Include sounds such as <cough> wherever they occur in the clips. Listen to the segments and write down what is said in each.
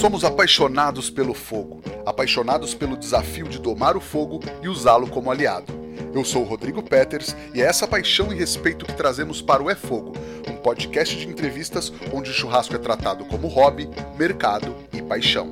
Somos apaixonados pelo fogo, apaixonados pelo desafio de domar o fogo e usá-lo como aliado. Eu sou o Rodrigo Peters e é essa paixão e respeito que trazemos para o É Fogo, um podcast de entrevistas onde o churrasco é tratado como hobby, mercado e paixão.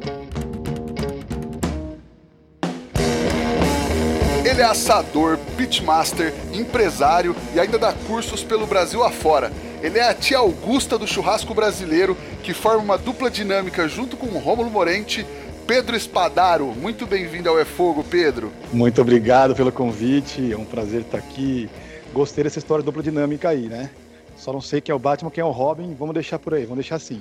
Ele é assador, pitmaster, empresário e ainda dá cursos pelo Brasil afora. Ele é a tia Augusta do churrasco brasileiro, que forma uma dupla dinâmica junto com o Rômulo Morente. Pedro Espadaro, muito bem-vindo ao É Fogo, Pedro. Muito obrigado pelo convite, é um prazer estar aqui. Gostei dessa história de dupla dinâmica aí, né? Só não sei quem é o Batman, quem é o Robin. Vamos deixar por aí, vamos deixar assim.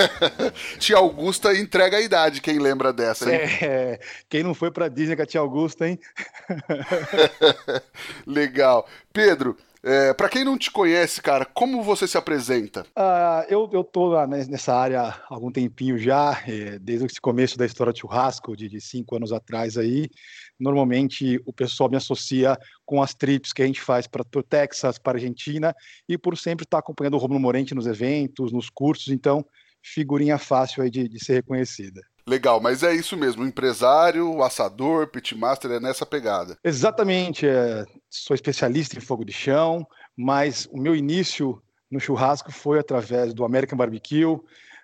<laughs> tia Augusta entrega a idade, quem lembra dessa, hein? É, quem não foi pra Disney com a tia Augusta, hein? <laughs> <laughs> Legal. Pedro, é, para quem não te conhece, cara, como você se apresenta? Uh, eu, eu tô nessa área há algum tempinho já, é, desde o começo da história de churrasco, de, de cinco anos atrás aí normalmente o pessoal me associa com as trips que a gente faz para o Texas, para a Argentina, e por sempre estar tá acompanhando o Romulo Morente nos eventos, nos cursos, então figurinha fácil aí de, de ser reconhecida. Legal, mas é isso mesmo, empresário, assador, pitmaster, é nessa pegada. Exatamente, é, sou especialista em fogo de chão, mas o meu início no churrasco foi através do American Barbecue,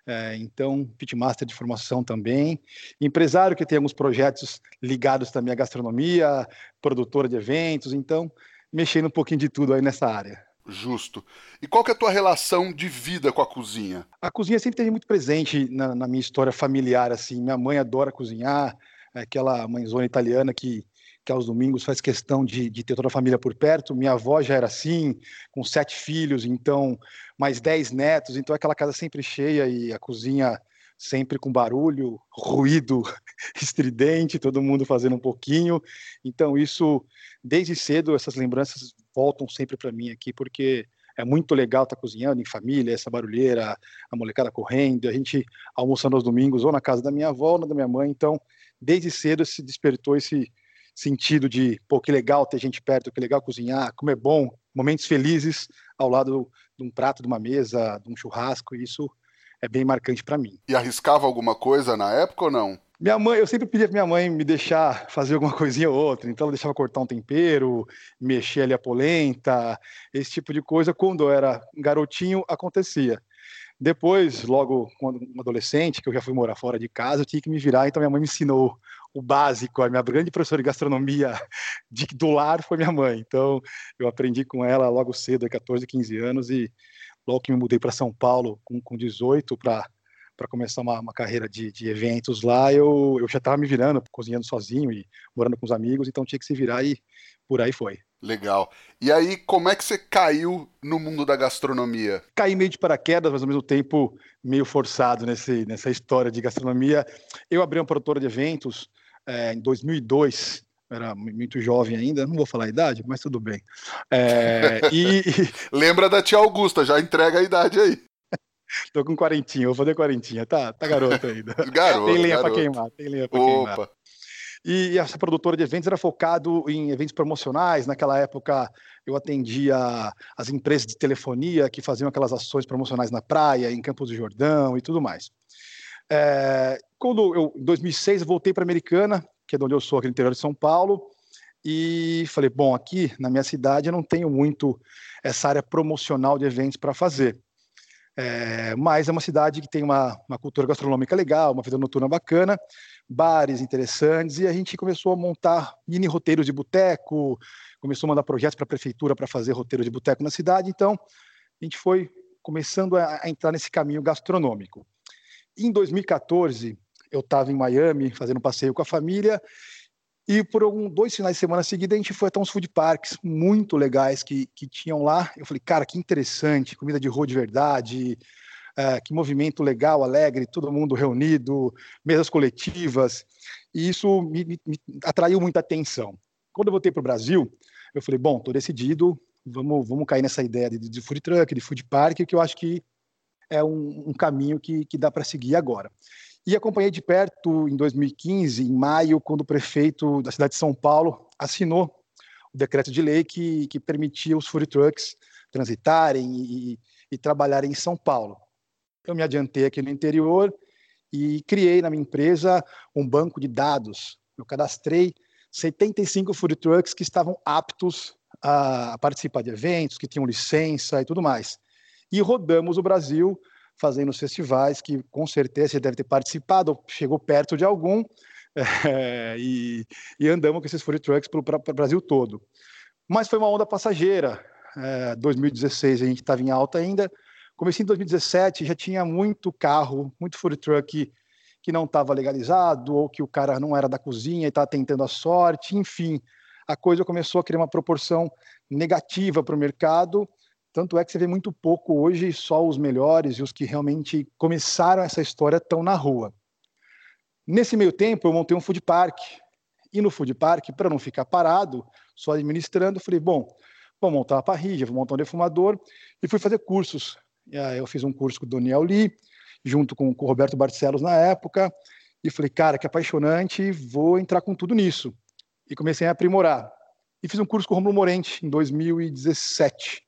é, então, pitmaster de formação também. Empresário que tem alguns projetos ligados também à gastronomia, produtora de eventos, então, mexendo um pouquinho de tudo aí nessa área. Justo. E qual que é a tua relação de vida com a cozinha? A cozinha sempre teve muito presente na, na minha história familiar, assim. Minha mãe adora cozinhar, é aquela mãezona italiana que que aos domingos faz questão de, de, ter toda a família por perto. Minha avó já era assim, com sete filhos, então mais dez netos, então aquela casa sempre cheia e a cozinha sempre com barulho, ruído <laughs> estridente, todo mundo fazendo um pouquinho. Então isso, desde cedo, essas lembranças voltam sempre para mim aqui, porque é muito legal estar tá cozinhando em família, essa barulheira, a molecada correndo, a gente almoçando aos domingos ou na casa da minha avó ou na da minha mãe. Então, desde cedo se despertou esse sentido de, pô, que legal ter gente perto, que legal cozinhar, como é bom, momentos felizes ao lado de um prato, de uma mesa, de um churrasco, isso é bem marcante para mim. E arriscava alguma coisa na época ou não? Minha mãe, eu sempre pedia pra minha mãe me deixar fazer alguma coisinha ou outra, então ela deixava cortar um tempero, mexer ali a polenta, esse tipo de coisa. Quando eu era garotinho, acontecia. Depois, logo quando um adolescente, que eu já fui morar fora de casa, eu tinha que me virar, então minha mãe me ensinou o básico. A minha grande professora de gastronomia de, do lar foi minha mãe. Então, eu aprendi com ela logo cedo, 14, 15 anos, e logo que me mudei para São Paulo, com, com 18, para para começar uma, uma, carreira de, de, eventos lá, eu, eu já estava me virando, cozinhando sozinho e morando com os amigos, então tinha que se virar e por aí foi. Legal. E aí, como é que você caiu no mundo da gastronomia? Caí meio de paraquedas, mas ao mesmo tempo meio forçado nesse, nessa história de gastronomia. Eu abri uma produtora de eventos é, em 2002, era muito jovem ainda, não vou falar a idade, mas tudo bem. É, e, <laughs> Lembra da tia Augusta, já entrega a idade aí. Tô com quarentinha, vou fazer quarentinha, tá, tá garoto ainda. <laughs> Garoto, tem lenha para queimar, tem lenha para queimar. E essa produtora de eventos era focado em eventos promocionais. Naquela época, eu atendia as empresas de telefonia que faziam aquelas ações promocionais na praia, em Campos do Jordão e tudo mais. É, quando eu, em 2006, eu voltei para Americana, que é de onde eu sou, aqui no interior de São Paulo, e falei, bom, aqui na minha cidade eu não tenho muito essa área promocional de eventos para fazer. É, mas é uma cidade que tem uma, uma cultura gastronômica legal, uma vida noturna bacana, bares interessantes, e a gente começou a montar mini roteiros de boteco, começou a mandar projetos para a prefeitura para fazer roteiro de boteco na cidade, então a gente foi começando a, a entrar nesse caminho gastronômico. Em 2014, eu estava em Miami fazendo um passeio com a família e por algum, dois finais de semana seguidos a gente foi até uns food parks muito legais que, que tinham lá. Eu falei, cara, que interessante, comida de rua de verdade, uh, que movimento legal, alegre, todo mundo reunido, mesas coletivas. E isso me, me, me atraiu muita atenção. Quando eu voltei para o Brasil, eu falei, bom, estou decidido, vamos, vamos cair nessa ideia de, de food truck, de food park, que eu acho que é um, um caminho que, que dá para seguir agora. E acompanhei de perto em 2015, em maio, quando o prefeito da cidade de São Paulo assinou o decreto de lei que, que permitia os food trucks transitarem e, e trabalharem em São Paulo. Eu me adiantei aqui no interior e criei na minha empresa um banco de dados. Eu cadastrei 75 food trucks que estavam aptos a participar de eventos, que tinham licença e tudo mais. E rodamos o Brasil fazendo os festivais, que com certeza você deve ter participado, chegou perto de algum, é, <laughs> e, e, andamos com esses food trucks para o Brasil todo. Mas foi uma onda passageira. É, 2016 a gente estava em alta ainda. Comecei em 2017, já tinha muito carro, muito food truck que não estava legalizado, ou que o cara não era da cozinha e estava tentando a sorte, enfim, a coisa começou a criar uma proporção negativa para o mercado. Tanto é que você vê muito pouco hoje, só os melhores e os que realmente começaram essa história estão na rua. Nesse meio tempo, eu montei um food park. E no food park, para não ficar parado, só administrando, falei: bom, vou montar uma parrilha, vou montar um defumador. E fui fazer cursos. Eu fiz um curso com o Daniel Lee, junto com o Roberto Barcelos na época. E falei: cara, que apaixonante, vou entrar com tudo nisso. E comecei a aprimorar. E fiz um curso com o Romulo Morente em 2017.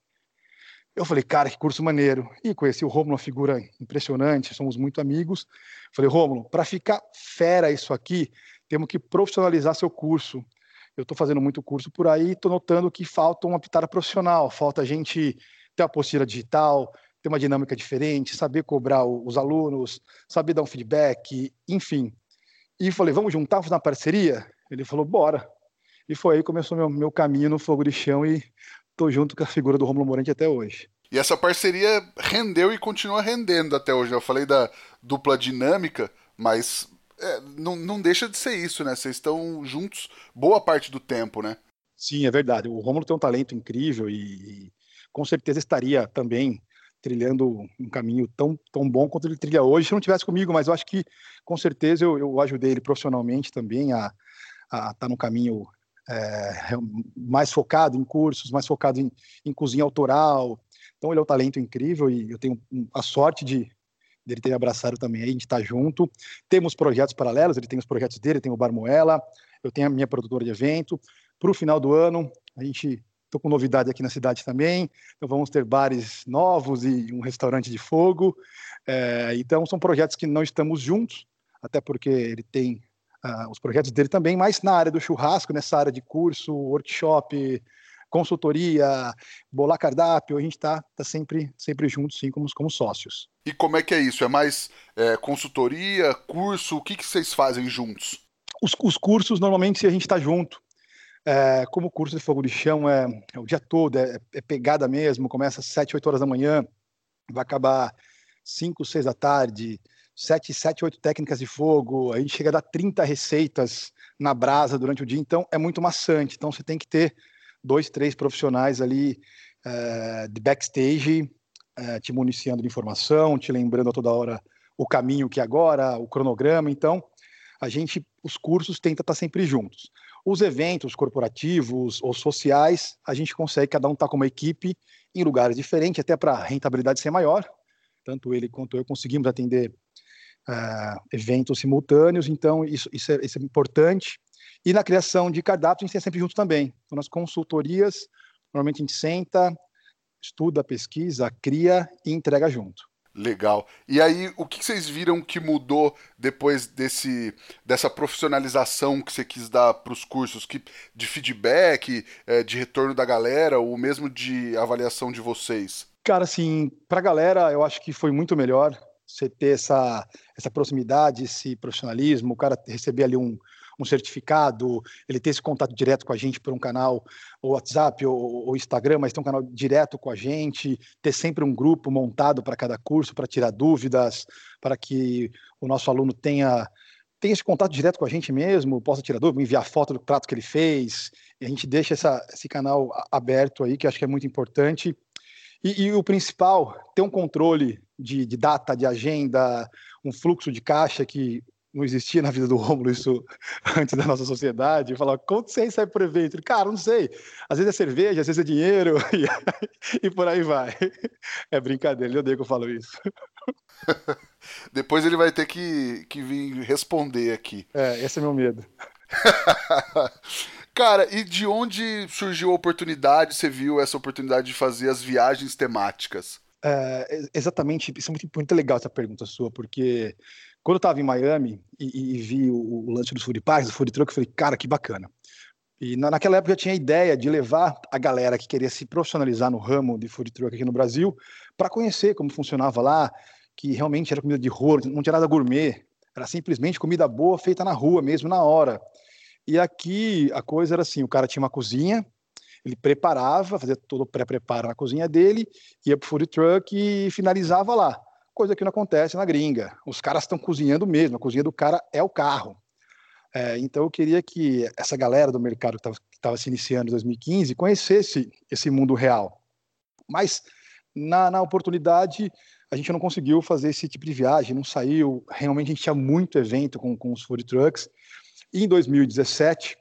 Eu falei, cara, que curso maneiro. E conheci o Rômulo, uma figura impressionante, somos muito amigos. Falei, Rômulo, para ficar fera isso aqui, temos que profissionalizar seu curso. Eu estou fazendo muito curso por aí, estou notando que falta uma pitada profissional, falta a gente ter a postura digital, ter uma dinâmica diferente, saber cobrar os alunos, saber dar um feedback, enfim. E falei, vamos juntar, fazer uma parceria? Ele falou, bora. E foi aí que começou meu, meu caminho no fogo de chão e tô junto com a figura do Romulo Morante até hoje. E essa parceria rendeu e continua rendendo até hoje. Eu falei da dupla dinâmica, mas é, não, não deixa de ser isso, né? Vocês estão juntos boa parte do tempo, né? Sim, é verdade. O Romulo tem um talento incrível e, e com certeza estaria também trilhando um caminho tão, tão bom quanto ele trilha hoje se não tivesse comigo, mas eu acho que com certeza eu, eu ajudei ele profissionalmente também a estar tá no caminho é, mais focado em cursos, mais focado em, em, cozinha autoral. Então ele é um talento incrível e eu tenho a sorte de dele ter abraçado também aí, gente está junto. Temos projetos paralelos, ele tem os projetos dele, tem o Barmoela, eu tenho a minha produtora de evento. Para o final do ano, a gente estou com novidade aqui na cidade também. Então vamos ter bares novos e um restaurante de fogo. É, então são projetos que não estamos juntos, até porque ele tem uh, os projetos dele também, mas na área do churrasco, nessa área de curso, workshop, consultoria, bolar cardápio, a gente está tá sempre, sempre juntos, sim, como, como sócios. E como é que é isso? É mais é, consultoria, curso? O que, que vocês fazem juntos? Os, os cursos, normalmente, a gente está junto. É, como o curso de fogo de chão é, é o dia todo, é, é, pegada mesmo, começa às 7, 8 horas da manhã, vai acabar 5, 6 da tarde, sete, sete, oito técnicas de fogo, a gente chega a dar 30 receitas na brasa durante o dia, então é muito maçante. Então você tem que ter dois, três profissionais ali é, de backstage, é, te municiando de informação, te lembrando a toda hora o caminho que é agora, o cronograma. Então, a gente, os cursos, tenta estar sempre juntos. Os eventos corporativos ou sociais, a gente consegue, cada um estar tá com uma equipe em lugares diferentes, até para a rentabilidade ser maior. Tanto ele quanto eu conseguimos atender uh, eventos simultâneos, então isso, isso, é, isso é importante. E na criação de cardápios, a gente é sempre junto também. Então, nas consultorias, normalmente a gente senta, estuda, pesquisa, cria e entrega junto. Legal. E aí, o que vocês viram que mudou depois desse, dessa profissionalização que você quis dar para os cursos? Que, de feedback, é, de retorno da galera, ou mesmo de avaliação de vocês? Cara, assim, para a galera, eu acho que foi muito melhor você ter essa, essa proximidade, esse profissionalismo, o cara receber ali um, um certificado, ele ter esse contato direto com a gente por um canal, ou WhatsApp, ou, ou Instagram, mas ter um canal direto com a gente, ter sempre um grupo montado para cada curso, para tirar dúvidas, para que o nosso aluno tenha, tenha esse contato direto com a gente mesmo, possa tirar dúvida, enviar foto do prato que ele fez, a gente deixa essa, esse canal aberto aí, que acho que é muito importante. E, e o principal, ter um controle de, de, data, de agenda, um fluxo de caixa que não existia na vida do Rômulo isso <laughs> antes da nossa sociedade. Eu falava, quanto você sai por evento? Cara, não sei. Às vezes é cerveja, às vezes é dinheiro <laughs> e, e por aí vai. É brincadeira, ele odeia que eu falo isso. <laughs> Depois ele vai ter que, que vir responder aqui. É, esse é meu medo. Cara, e de onde surgiu a oportunidade? Você viu essa oportunidade de fazer as viagens temáticas? É, exatamente, isso é muito, muito legal essa pergunta sua, porque Quando eu estava em Miami e, e vi o, o, lance dos food parks, do food truck, eu falei, cara, que bacana. E na, naquela época eu tinha a ideia de levar a galera que queria se profissionalizar no ramo de food truck aqui no Brasil para conhecer como funcionava lá, que realmente era comida de rua, não tinha nada gourmet, era simplesmente comida boa feita na rua mesmo, na hora. E aqui a coisa era assim, o cara tinha uma cozinha, ele preparava, fazia todo o pré-preparo na cozinha dele, ia pro food truck e finalizava lá coisa que não acontece na gringa. Os caras estão cozinhando mesmo, a cozinha do cara é o carro. É, então eu queria que essa galera do mercado que estava se iniciando em 2015 conhecesse esse mundo real. Mas na, na oportunidade a gente não conseguiu fazer esse tipo de viagem, não saiu. Realmente a gente tinha muito evento com, com os food trucks. E em 2017,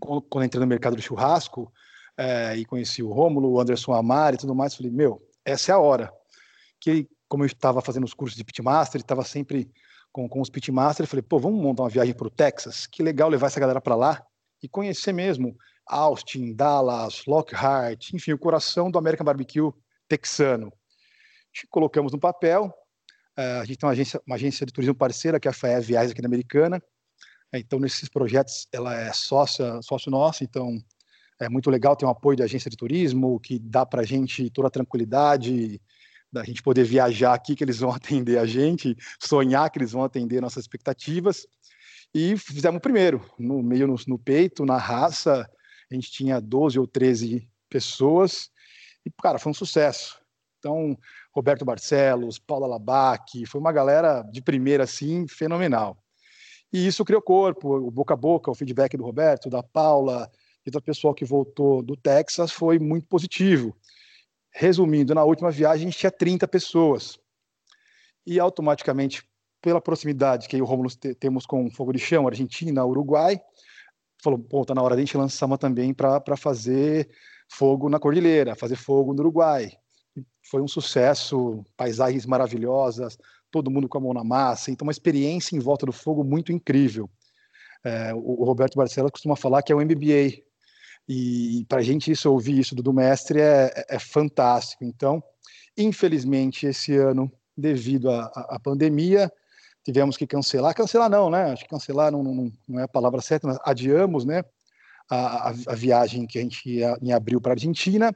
quando, quando entrei no mercado do churrasco é, e conheci o Rômulo, o Anderson Amari e tudo mais, falei, meu, essa é a hora. Que como eu estava fazendo os cursos de pitmaster, estava sempre com, com os pitmasters, falei, pô, vamos montar uma viagem para o Texas? Que legal levar essa galera para lá e conhecer mesmo Austin, Dallas, Lockhart, enfim, o coração do American Barbecue texano. Colocamos no papel, uh, a gente tem uma agência, uma agência de turismo parceira, que é a FAE Viagens aqui na Americana, então nesses projetos ela é sócia, sócio nosso, então é muito legal ter um apoio da agência de turismo, que dá para a gente toda a tranquilidade, da gente poder viajar aqui, que eles vão <laughs> atender a gente, sonhar que eles vão atender nossas expectativas. E fizemos o primeiro, no meio no, no, peito, na raça, a gente tinha 12 ou 13 pessoas, e, cara, foi um sucesso. Então, Roberto Barcelos, Paula Labac, foi uma galera de primeira, assim, fenomenal. E isso criou corpo, o boca a boca, o feedback do Roberto, da Paula e do pessoal que voltou do Texas foi muito positivo. Resumindo, na última viagem tinha 30 pessoas. E automaticamente, pela proximidade que o Romulo temos com Fogo de Chão, Argentina, Uruguai, falou, pô, tá na hora de a gente lançar uma também para fazer fogo na Cordilheira, fazer fogo no Uruguai. Foi um sucesso, paisagens maravilhosas, todo mundo com a mão na massa, então uma experiência em volta do fogo muito incrível. É, o Roberto Barcelos costuma falar que é o MBA e para a gente isso, ouvir isso do mestre é, é, é, fantástico. Então, infelizmente, esse ano, devido à pandemia, tivemos que cancelar. Cancelar não, né? Acho que cancelar não, não, não é a palavra certa, mas adiamos, né? A, a, a viagem que a gente ia em abril para a Argentina.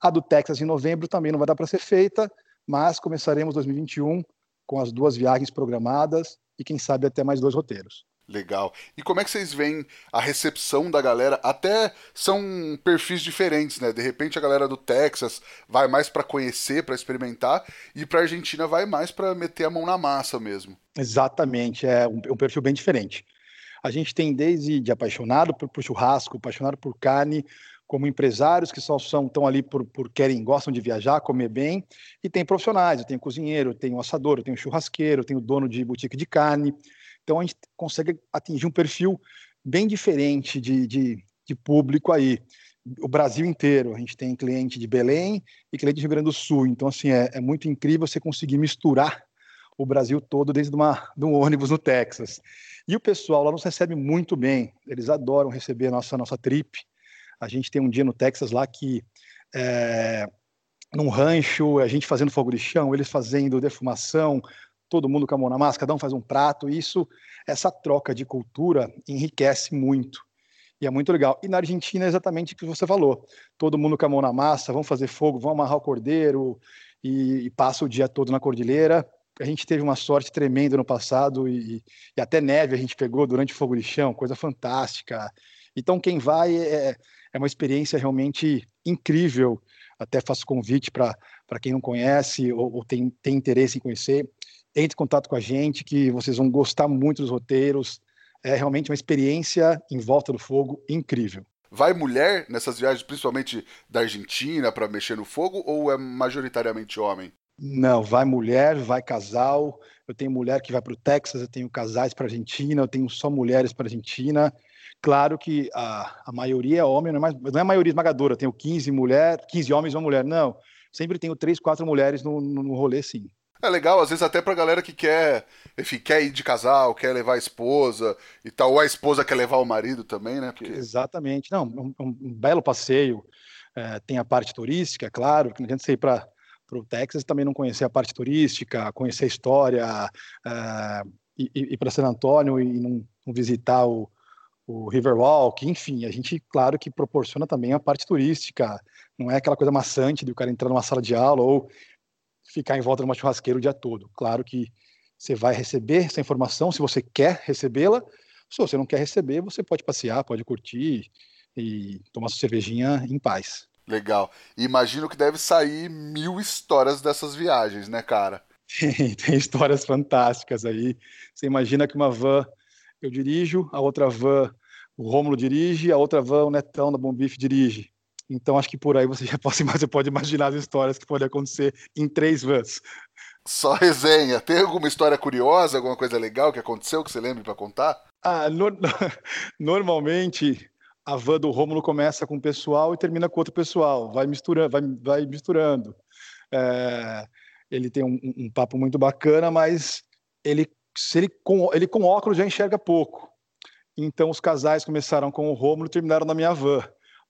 A do Texas em novembro também não vai dar para ser feita, mas começaremos 2021 com as duas viagens programadas e quem sabe até mais dois roteiros. Legal. E como é que vocês veem a recepção da galera? Até são perfis diferentes, né? De repente a galera do Texas vai mais para conhecer, para experimentar, e para Argentina vai mais para meter a mão na massa mesmo. Exatamente, é um, um perfil bem diferente. A gente tem desde de apaixonado por, por churrasco, apaixonado por carne, como empresários que só são tão ali por, por querem, gostam de viajar, comer bem, e tem profissionais, tenho cozinheiro, eu tenho assador, eu tenho churrasqueiro, eu tenho dono de boutique de carne, então a gente consegue atingir um perfil bem diferente de, de, de público aí. O Brasil inteiro, a gente tem cliente de Belém e cliente de Rio Grande do Sul. Então, assim, é, é muito incrível você conseguir misturar o Brasil todo dentro de, uma, de um ônibus no Texas. E o pessoal lá nos recebe muito bem, eles adoram receber a nossa, nossa trip. A gente tem um dia no Texas lá que, é, num rancho, a gente fazendo fogo de chão, eles fazendo defumação, todo mundo com a mão na massa, cada um faz um prato. Isso, essa troca de cultura enriquece muito. E é muito legal. E na Argentina é exatamente o que você falou. Todo mundo com a mão na massa, vão fazer fogo, vão amarrar o cordeiro e, e passa o dia todo na cordilheira. A gente teve uma sorte tremenda no passado e, e, até neve a gente pegou durante o fogo de chão, coisa fantástica. Então quem vai é, é uma experiência realmente incrível. Até faço convite para quem não conhece ou, ou tem, tem interesse em conhecer entre em contato com a gente, que vocês vão gostar muito dos roteiros. É realmente uma experiência em volta do fogo incrível. Vai mulher nessas viagens, principalmente da Argentina, para mexer no fogo, ou é majoritariamente homem? Não, vai mulher, vai casal. Eu tenho mulher que vai para o Texas, eu tenho casais para Argentina, eu tenho só mulheres para Argentina. Claro que a, a maioria é homem, não é, mais, não é a maioria esmagadora. Eu tenho 15 mulheres, 15 homens e uma mulher. Não, sempre tenho três, quatro mulheres no, no, no rolê, sim. É legal, às vezes até pra galera que quer, enfim, quer ir de casal, quer levar a esposa e tal, ou a esposa quer levar o marido também, né? Porque... Exatamente, não, um, um, belo passeio, é, tem a parte turística, é claro, que não adianta você ir para o Texas também não conhecer a parte turística, conhecer a história, é, ir, ir para San Antônio e não, não visitar o, o Riverwalk, enfim, a gente, claro que proporciona também a parte turística, não é aquela coisa maçante de o cara entrar numa sala de aula ou ficar em volta de uma churrasqueira o dia todo. Claro que você vai receber essa informação se você quer recebê-la, se você não quer receber, você pode passear, pode curtir e tomar sua cervejinha em paz. Legal. Imagino que deve sair mil histórias dessas viagens, né, cara? Tem, <laughs> tem histórias fantásticas aí. Você imagina que uma van eu dirijo, a outra van o Rômulo dirige, a outra van o Netão da Bombife dirige. Então acho que por aí você <laughs> já pode, você pode imaginar as histórias que podem acontecer em três vans. Só resenha. Tem alguma história curiosa, alguma coisa legal que aconteceu que você lembre para contar? Ah, no, <laughs> normalmente a van do Rômulo começa com o pessoal e termina com outro pessoal, vai misturando, vai, vai misturando. É, ele tem um, um, papo muito bacana, mas ele, se ele, com, ele com óculos já enxerga pouco. Então os casais começaram com o Rômulo e terminaram na minha van.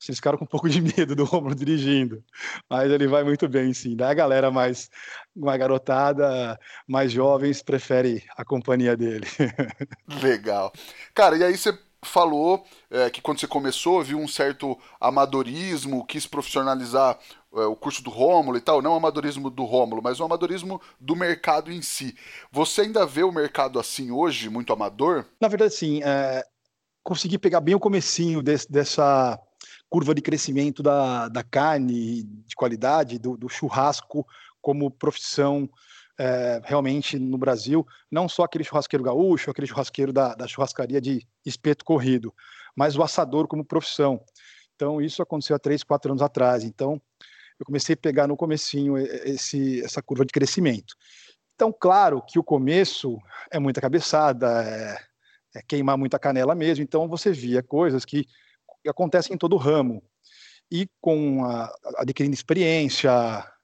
Eles ficaram com um pouco de medo do Romulo dirigindo, mas ele vai muito bem, sim. Da galera mais, mais garotada, mais jovens, prefere a companhia dele. <laughs> Legal. Cara, e aí você falou é, que quando você começou viu um certo amadorismo, quis profissionalizar é, o curso do Rômulo e tal, não o amadorismo do Rômulo, mas o amadorismo do mercado em si. Você ainda vê o mercado assim hoje, muito amador? Na verdade, sim. É, consegui pegar bem o comecinho desse, dessa curva de crescimento da, da carne de qualidade, do, do churrasco como profissão é, realmente no Brasil, não só aquele churrasqueiro gaúcho, aquele churrasqueiro da, da churrascaria de espeto corrido, mas o assador como profissão. Então, isso aconteceu há três, quatro anos atrás. Então, eu comecei a pegar no comecinho esse, essa curva de crescimento. Então, claro que o começo é muita cabeçada, é, é queimar muita canela mesmo. Então, você via coisas que acontece em todo o ramo. E com a, adquirindo experiência,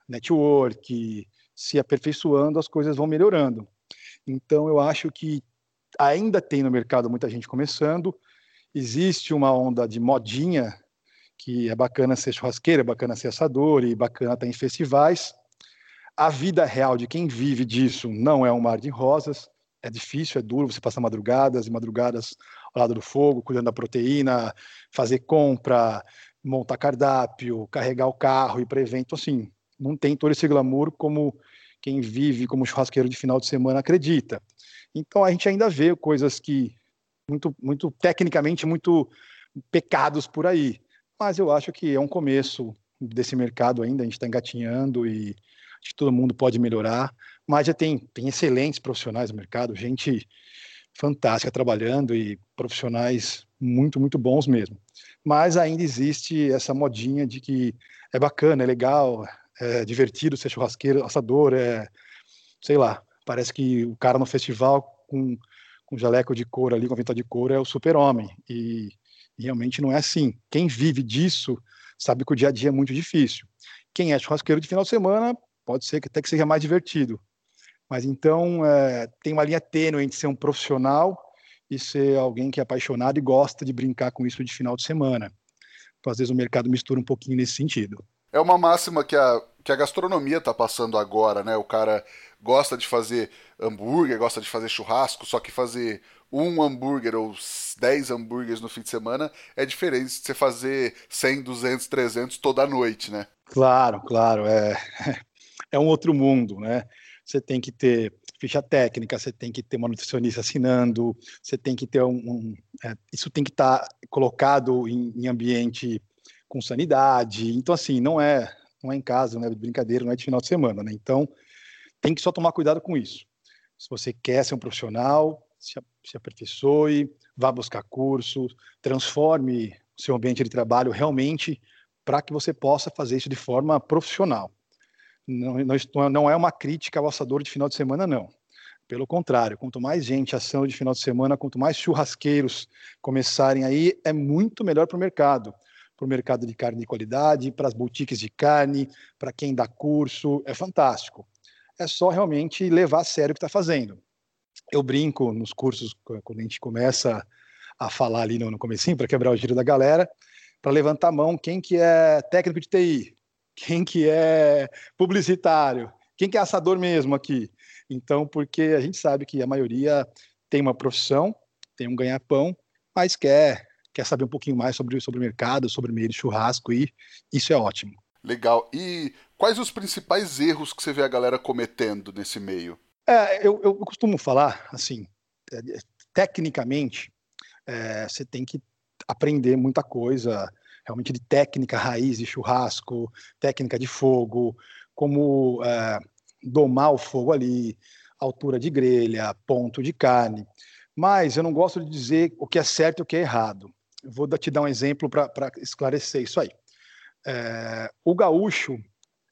network, se aperfeiçoando, as coisas vão melhorando. Então, eu acho que ainda tem no mercado muita gente começando. Existe uma onda de modinha, que é bacana ser churrasqueiro, é bacana ser assador e bacana estar em festivais. A vida real de quem vive disso não é um mar de rosas. É difícil, é duro, você passa madrugadas e madrugadas lado do fogo, cuidando da proteína, fazer compra, montar cardápio, carregar o carro, ir para evento, assim, não tem todo esse glamour como quem vive como churrasqueiro de final de semana acredita. Então a gente ainda vê coisas que muito, muito tecnicamente muito pecados por aí, mas eu acho que é um começo desse mercado ainda, a gente está engatinhando e todo mundo pode melhorar, mas já tem, tem excelentes profissionais no mercado, gente fantástica trabalhando e profissionais muito, muito bons mesmo. Mas ainda existe essa modinha de que é bacana, é legal, é divertido ser churrasqueiro, assador, é, sei lá, parece que o cara no festival com, com jaleco de couro ali, com venta de couro, é o super-homem. E, e realmente não é assim. Quem vive disso sabe que o dia a dia é muito difícil. Quem é churrasqueiro de final de semana pode ser que até que seja mais divertido. Mas então é, tem uma linha tênue entre ser um profissional e ser alguém que é apaixonado e gosta de brincar com isso de final de semana. Então, às vezes o mercado mistura um pouquinho nesse sentido. É uma máxima que a, que a gastronomia está passando agora, né? O cara gosta de fazer hambúrguer, gosta de fazer churrasco, só que fazer um hambúrguer ou 10 hambúrgueres no fim de semana é diferente de você fazer 100, 200, 300 toda noite, né? Claro, claro. É, <laughs> é um outro mundo, né? Você tem que ter ficha técnica, você tem que ter uma nutricionista assinando, você tem que ter um. um é, isso tem que estar tá colocado em, em, ambiente com sanidade. Então, assim, não é, não é em casa, não é de brincadeira, não é de final de semana, né? Então, tem que só tomar cuidado com isso. Se você quer ser um profissional, se, se aperfeiçoe, vá buscar cursos, transforme o seu ambiente de trabalho realmente para que você possa fazer isso de forma profissional. Não, não, é uma crítica ao assador de final de semana, não. Pelo contrário, quanto mais gente assando de final de semana, quanto mais churrasqueiros começarem aí, é muito melhor para o mercado. Para o mercado de carne de qualidade, para as boutiques de carne, para quem dá curso, é fantástico. É só realmente levar a sério o que está fazendo. Eu brinco nos cursos, quando a gente começa a falar ali no, no comecinho, para quebrar o giro da galera, para levantar a mão, quem que é técnico de TI? Quem que é publicitário, quem que é assador mesmo aqui. Então, porque a gente sabe que a maioria tem uma profissão, tem um ganha-pão, mas quer, quer saber um pouquinho mais sobre, sobre o mercado, sobre o meio de churrasco, e isso é ótimo. Legal. E quais os principais erros que você vê a galera cometendo nesse meio? É, eu, eu costumo falar, assim, é, tecnicamente, é, você tem que aprender muita coisa, realmente de técnica raiz de churrasco, técnica de fogo, como é, domar o fogo ali, altura de grelha, ponto de carne. Mas eu não gosto de dizer o que é certo e o que é errado. vou te dar um exemplo para esclarecer isso aí. É, o gaúcho,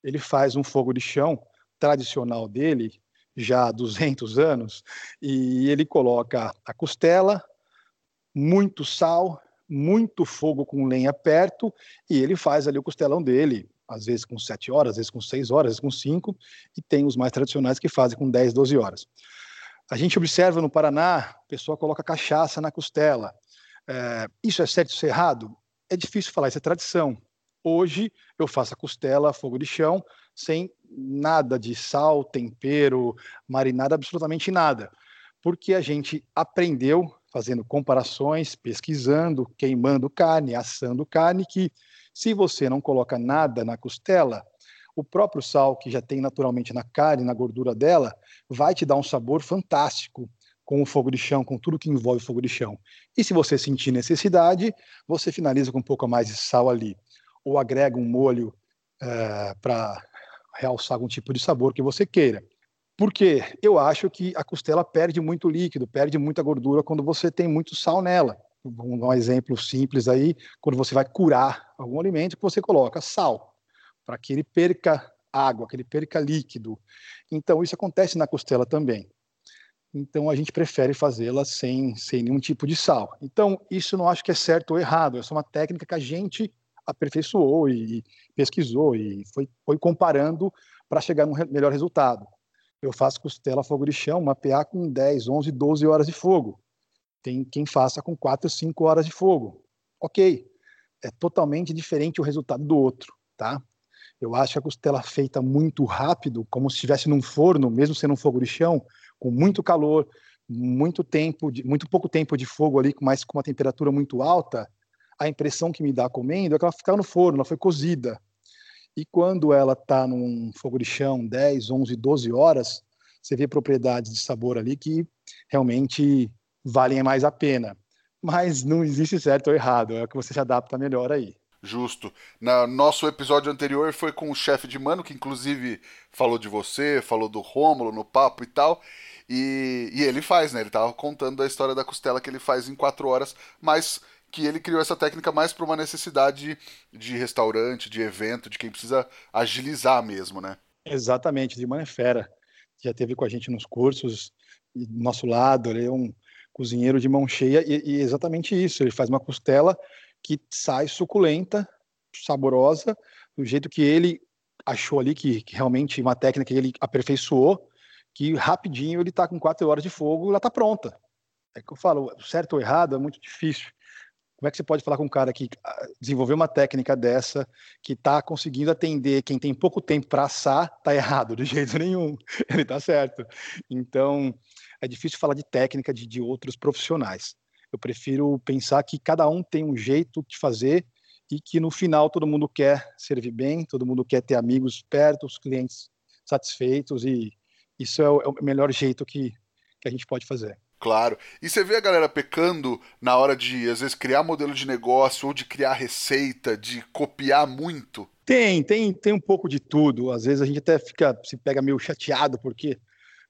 ele faz um fogo de chão tradicional dele, já há 200 anos, e ele coloca a costela, muito sal, muito fogo com lenha perto, e ele faz ali o costelão dele, às vezes com 7 horas, às vezes com 6 horas, às vezes com 5, e tem os mais tradicionais que fazem com 10, 12 horas. A gente observa no Paraná, pessoa coloca cachaça na costela. É, isso é certo, isso é errado? É difícil falar, isso é tradição. Hoje eu faço a costela fogo de chão, sem nada de sal, tempero, marinada, absolutamente nada. Porque a gente aprendeu fazendo comparações, pesquisando, queimando carne, assando carne, que se você não coloca nada na costela, o próprio sal que já tem naturalmente na carne, na gordura dela, vai te dar um sabor fantástico com o fogo de chão, com tudo que envolve fogo de chão. E se você sentir necessidade, você finaliza com um pouco mais de sal ali, ou agrega um molho é, para realçar algum tipo de sabor que você queira. Porque eu acho que a costela perde muito líquido, perde muita gordura quando você tem muito sal nela. Vamos dar um exemplo simples aí, quando você vai curar algum alimento, você coloca sal, para que ele perca água, que ele perca líquido. Então, isso acontece na costela também. Então, a gente prefere fazê-la sem, sem nenhum tipo de sal. Então, isso não acho que é certo ou errado, é só uma técnica que a gente aperfeiçoou e pesquisou e foi, foi comparando para chegar no melhor resultado. Eu faço costela fogo de chão, uma PA com 10, 11, 12 horas de fogo. Tem quem faça com 4, 5 horas de fogo. Ok, é totalmente diferente o resultado do outro, tá? Eu acho a costela feita muito rápido, como se estivesse num forno, mesmo sendo um fogo de chão, com muito calor, muito tempo, de, muito pouco tempo de fogo ali, mas com uma temperatura muito alta, a impressão que me dá comendo é que ela fica no forno, ela foi cozida. E quando ela está num fogo de chão 10, 11, 12 horas, você vê propriedades de sabor ali que realmente valem mais a pena. Mas não existe certo ou errado, é o que você se adapta melhor aí. Justo. No nosso episódio anterior foi com o chefe de mano, que inclusive falou de você, falou do Rômulo no papo e tal. E, e ele faz, né? Ele tava contando a história da costela que ele faz em quatro horas, mas que ele criou essa técnica mais para uma necessidade de restaurante, de evento, de quem precisa agilizar mesmo, né? Exatamente, de é fera. Já teve com a gente nos cursos, do nosso lado, ele é um cozinheiro de mão cheia e, e exatamente isso, ele faz uma costela que sai suculenta, saborosa, do jeito que ele achou ali que, que realmente uma técnica que ele aperfeiçoou, que rapidinho ele está com quatro horas de fogo ela está pronta. É que eu falo, certo ou errado é muito difícil. Como é que você pode falar com um cara que ah, desenvolveu uma técnica dessa, que está conseguindo atender quem tem pouco tempo para assar, está errado de <laughs> jeito nenhum. Ele está certo. Então, é difícil falar de técnica de, de outros profissionais. Eu prefiro pensar que cada um tem um jeito de fazer e que no final todo mundo quer servir bem, todo mundo quer ter amigos perto, os clientes satisfeitos e isso é o, é melhor jeito que, que a gente pode fazer. Claro. E você vê a galera pecando na hora de, às vezes, criar modelo de negócio ou de criar receita, de copiar muito? Tem, tem, tem um pouco de tudo. Às vezes a gente até fica, se pega meio chateado, porque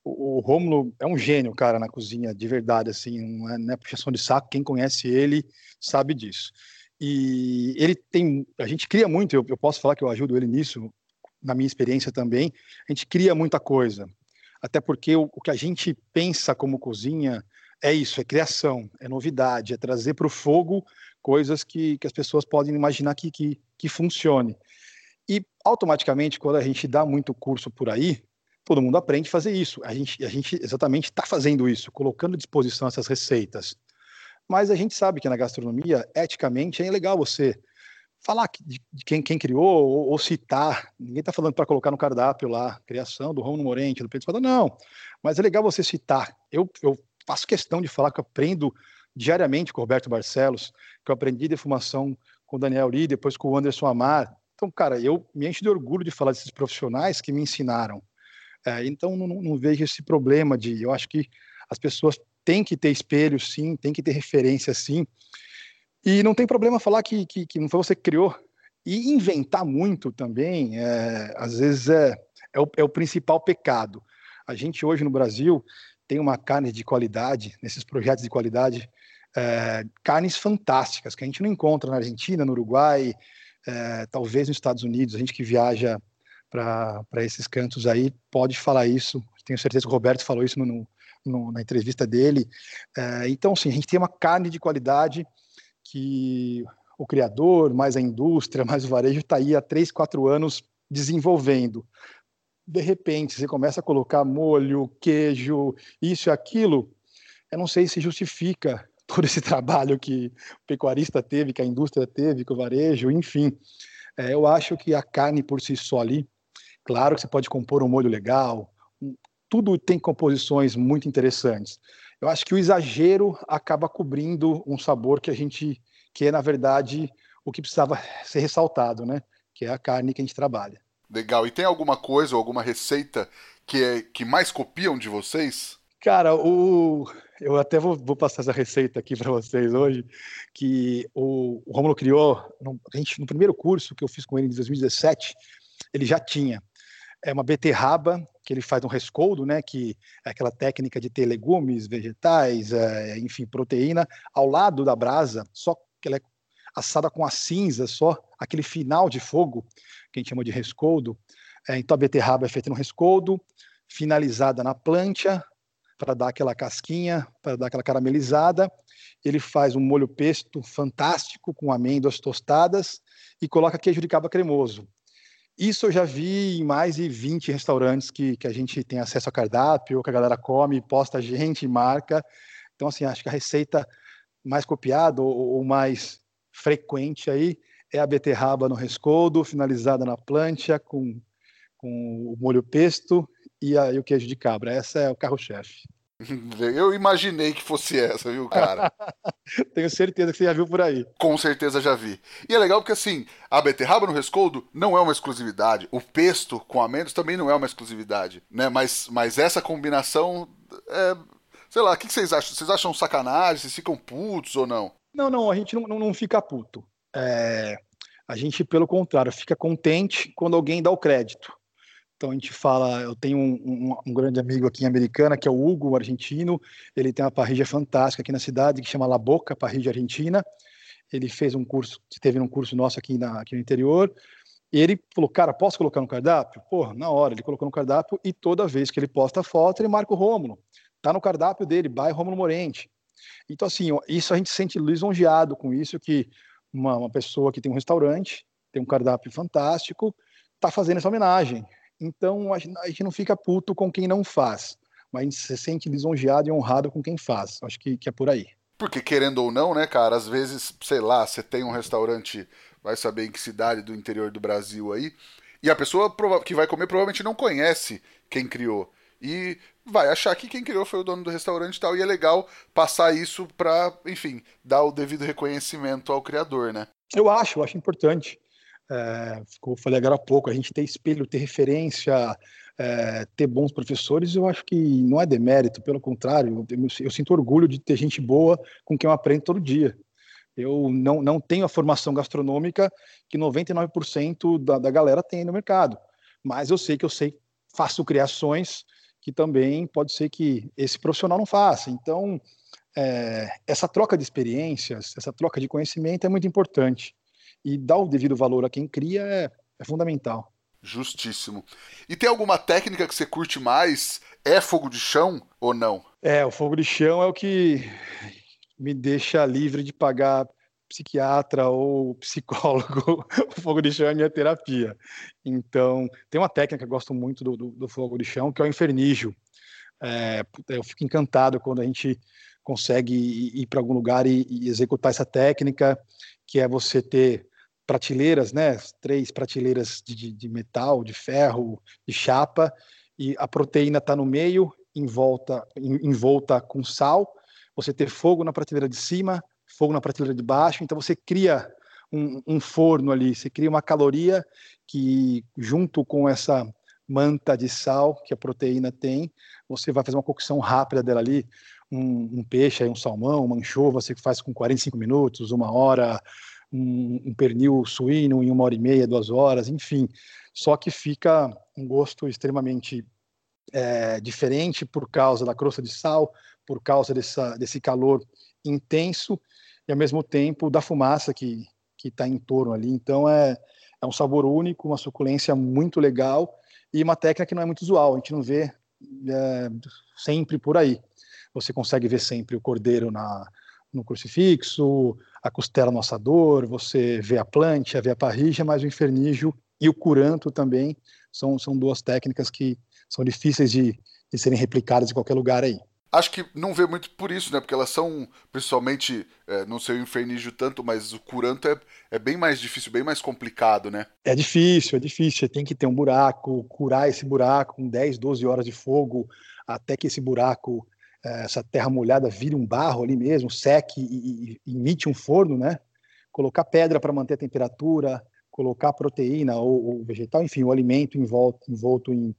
o, o Rômulo é um gênio, cara, na cozinha, de verdade, assim, não é, é puxação de saco, quem conhece ele sabe disso. E ele tem, a gente cria muito, eu, eu posso falar que eu ajudo ele nisso, na minha experiência também, a gente cria muita coisa até porque o, o que a gente pensa como cozinha é isso, é criação, é novidade, é trazer para o fogo coisas que, que as pessoas podem imaginar que, que, que funcione. E automaticamente, quando a gente dá muito curso por aí, todo mundo aprende a fazer isso. A gente, a gente exatamente está fazendo isso, colocando à disposição essas receitas. Mas a gente sabe que na gastronomia, eticamente, é legal você falar de, quem, quem criou ou, ou citar. Ninguém está falando para colocar no cardápio lá, criação do Romulo Morente, do Pedro Espada, não. Mas é legal você citar. Eu, eu faço questão de falar que eu aprendo diariamente com o Roberto Barcelos, que eu aprendi defumação com o Daniel Lee, depois com o Anderson Amar. Então, cara, eu me encho de orgulho de falar desses profissionais que me ensinaram. É, então, não, não, vejo esse problema de. Eu acho que as pessoas têm que ter espelho, sim, têm que ter referência, sim. E não tem problema falar que, que, que não foi você que criou. E inventar muito também, é, às vezes, é, é o, é o principal pecado. A gente hoje no Brasil tem uma carne de qualidade, nesses projetos de qualidade, é, carnes fantásticas que a gente não encontra na Argentina, no Uruguai, é, talvez nos Estados Unidos. A gente que viaja para esses cantos aí pode falar isso. Tenho certeza que o Roberto falou isso no, no, na entrevista dele. É, então, sim, a gente tem uma carne de qualidade que o criador, mais a indústria, <laughs> mais o varejo está aí há três, quatro anos desenvolvendo de repente você começa a colocar molho, queijo, isso e aquilo, eu não sei se justifica <laughs> todo esse trabalho que o pecuarista teve, que a indústria teve, que o varejo, enfim. É, eu acho que a carne por si só ali, claro que você pode compor um molho legal, tudo tem composições muito interessantes. Eu acho que o exagero acaba cobrindo um sabor que a gente, que é na verdade o que precisava <laughs> ser ressaltado, né? Que é a carne que a gente trabalha. Legal. E tem alguma coisa ou alguma receita que, é, que mais copiam de vocês? Cara, o... eu até vou, vou passar essa receita aqui para vocês hoje, que o, o Romulo criou, no, a gente, no primeiro curso que eu fiz com ele em 2017, ele já tinha. É uma beterraba que ele faz um rescoldo, né, que é aquela técnica de ter legumes, vegetais, é, enfim, proteína, ao lado da brasa, só que ela é assada com a cinza só, aquele final de fogo, que a gente chama de rescoldo. É, então a beterraba é feita no rescoldo, finalizada na plancha, para dar aquela casquinha, para dar aquela caramelizada. Ele faz um molho pesto fantástico com amêndoas tostadas e coloca queijo de caba cremoso. Isso eu já vi em mais de 20 restaurantes que, que a gente tem acesso a cardápio, que a galera come, posta a gente, marca. Então, assim, acho que a receita mais copiada ou, ou mais frequente aí é a beterraba no rescoldo, finalizada na plancha com, com o molho pesto e, a, e o queijo de cabra. Essa é o carro-chefe. <laughs> Eu imaginei que fosse essa, viu, cara? <laughs> Tenho certeza que você já viu por aí. Com certeza já vi. E é legal porque, assim, a beterraba no rescoldo não é uma exclusividade. O pesto com amêndoas também não é uma exclusividade, né? Mas, mas essa combinação é... Sei lá, o que vocês acham? Vocês acham sacanagem? Vocês ficam putos ou não? Não, não, a gente não, não, não fica puto. É, a gente, pelo contrário, fica contente quando alguém dá o crédito. Então a gente fala, eu tenho um, um, um, grande amigo aqui em Americana, que é o Hugo, um argentino, ele tem uma parrilha fantástica aqui na cidade, que chama La Boca, parrilha argentina, ele fez um curso, teve um curso nosso aqui, na, aqui no interior, e ele falou, cara, posso colocar no cardápio? Porra, na hora, ele colocou no cardápio, e toda vez que ele posta foto, ele marca o Rômulo, tá no cardápio dele, bairro Rômulo Morente. Então assim, isso a gente se sente lisonjeado com isso, que uma, uma pessoa que tem um restaurante, tem um cardápio fantástico, está fazendo essa homenagem. Então a gente, não fica puto com quem não faz, mas a gente se sente lisonjeado e honrado com quem faz. Acho que, que é por aí. Porque querendo ou não, né, cara, às vezes, sei lá, você tem um restaurante, vai saber em que cidade do interior do Brasil aí, e a pessoa que vai comer provavelmente não conhece quem criou. E vai achar que quem criou foi o dono do restaurante e tal, e é legal passar isso para, enfim, dar o devido reconhecimento ao criador, né? Eu acho, eu acho importante. É, como eu falei agora há pouco, a gente ter espelho, ter referência, é, ter bons professores, eu acho que não é demérito, pelo contrário, eu, eu, sinto orgulho de ter gente boa com quem eu aprendo todo dia. Eu não, não tenho a formação gastronômica que 99% da, da galera tem no mercado, mas eu sei que eu sei, faço criações que também pode ser que esse profissional não faça. Então, é, essa troca de experiências, essa troca de conhecimento é muito importante. E dar o devido valor a quem cria é, é fundamental. Justíssimo. E tem alguma técnica que você curte mais? É fogo de chão ou não? É, o fogo de chão é o que me deixa livre de pagar psiquiatra ou psicólogo, <laughs> o fogo de chão é minha terapia. Então, tem uma técnica que eu gosto muito do, do, do fogo de chão, que é o infernígio. É, eu fico encantado quando a gente consegue ir, para algum lugar e, e, executar essa técnica, que é você ter prateleiras, né, três prateleiras de, de, metal, de ferro, de chapa, e a proteína está no meio em volta, em, em volta com sal, você ter fogo na prateleira de cima, fogo na prateleira de baixo, então você cria um, um forno ali, você cria uma caloria que, junto com essa manta de sal que a proteína tem, você vai fazer uma cocção rápida dela ali, um, um peixe, um salmão, uma anchova, você faz com 45 minutos, uma hora, um, um, pernil suíno em uma hora e meia, duas horas, enfim. Só que fica um gosto extremamente é, diferente por causa da crosta de sal, por causa dessa, desse calor intenso e ao mesmo tempo da fumaça que que está em torno ali. Então é, é um sabor único, uma suculência muito legal e uma técnica que não é muito usual. A gente não vê é, sempre por aí. Você consegue ver sempre o cordeiro na, no crucifixo, a costela no assador, você vê a plancha, vê a parrija, mas o infernígio e o curanto também são, são duas técnicas que são difíceis de, de serem replicadas em qualquer lugar aí. Acho que não vê muito por isso, né? Porque elas são, pessoalmente, é, não sei o infernígio tanto, mas o curanto é, é bem mais difícil, bem mais complicado, né? É difícil, é difícil. Você tem que ter um buraco, curar esse buraco com 10, 12 horas de fogo, até que esse buraco, essa terra molhada, vire um barro ali mesmo, seque e, e emite um forno, né? Colocar pedra para manter a temperatura, colocar proteína ou, ou, vegetal, enfim, o alimento envolto, envolto em,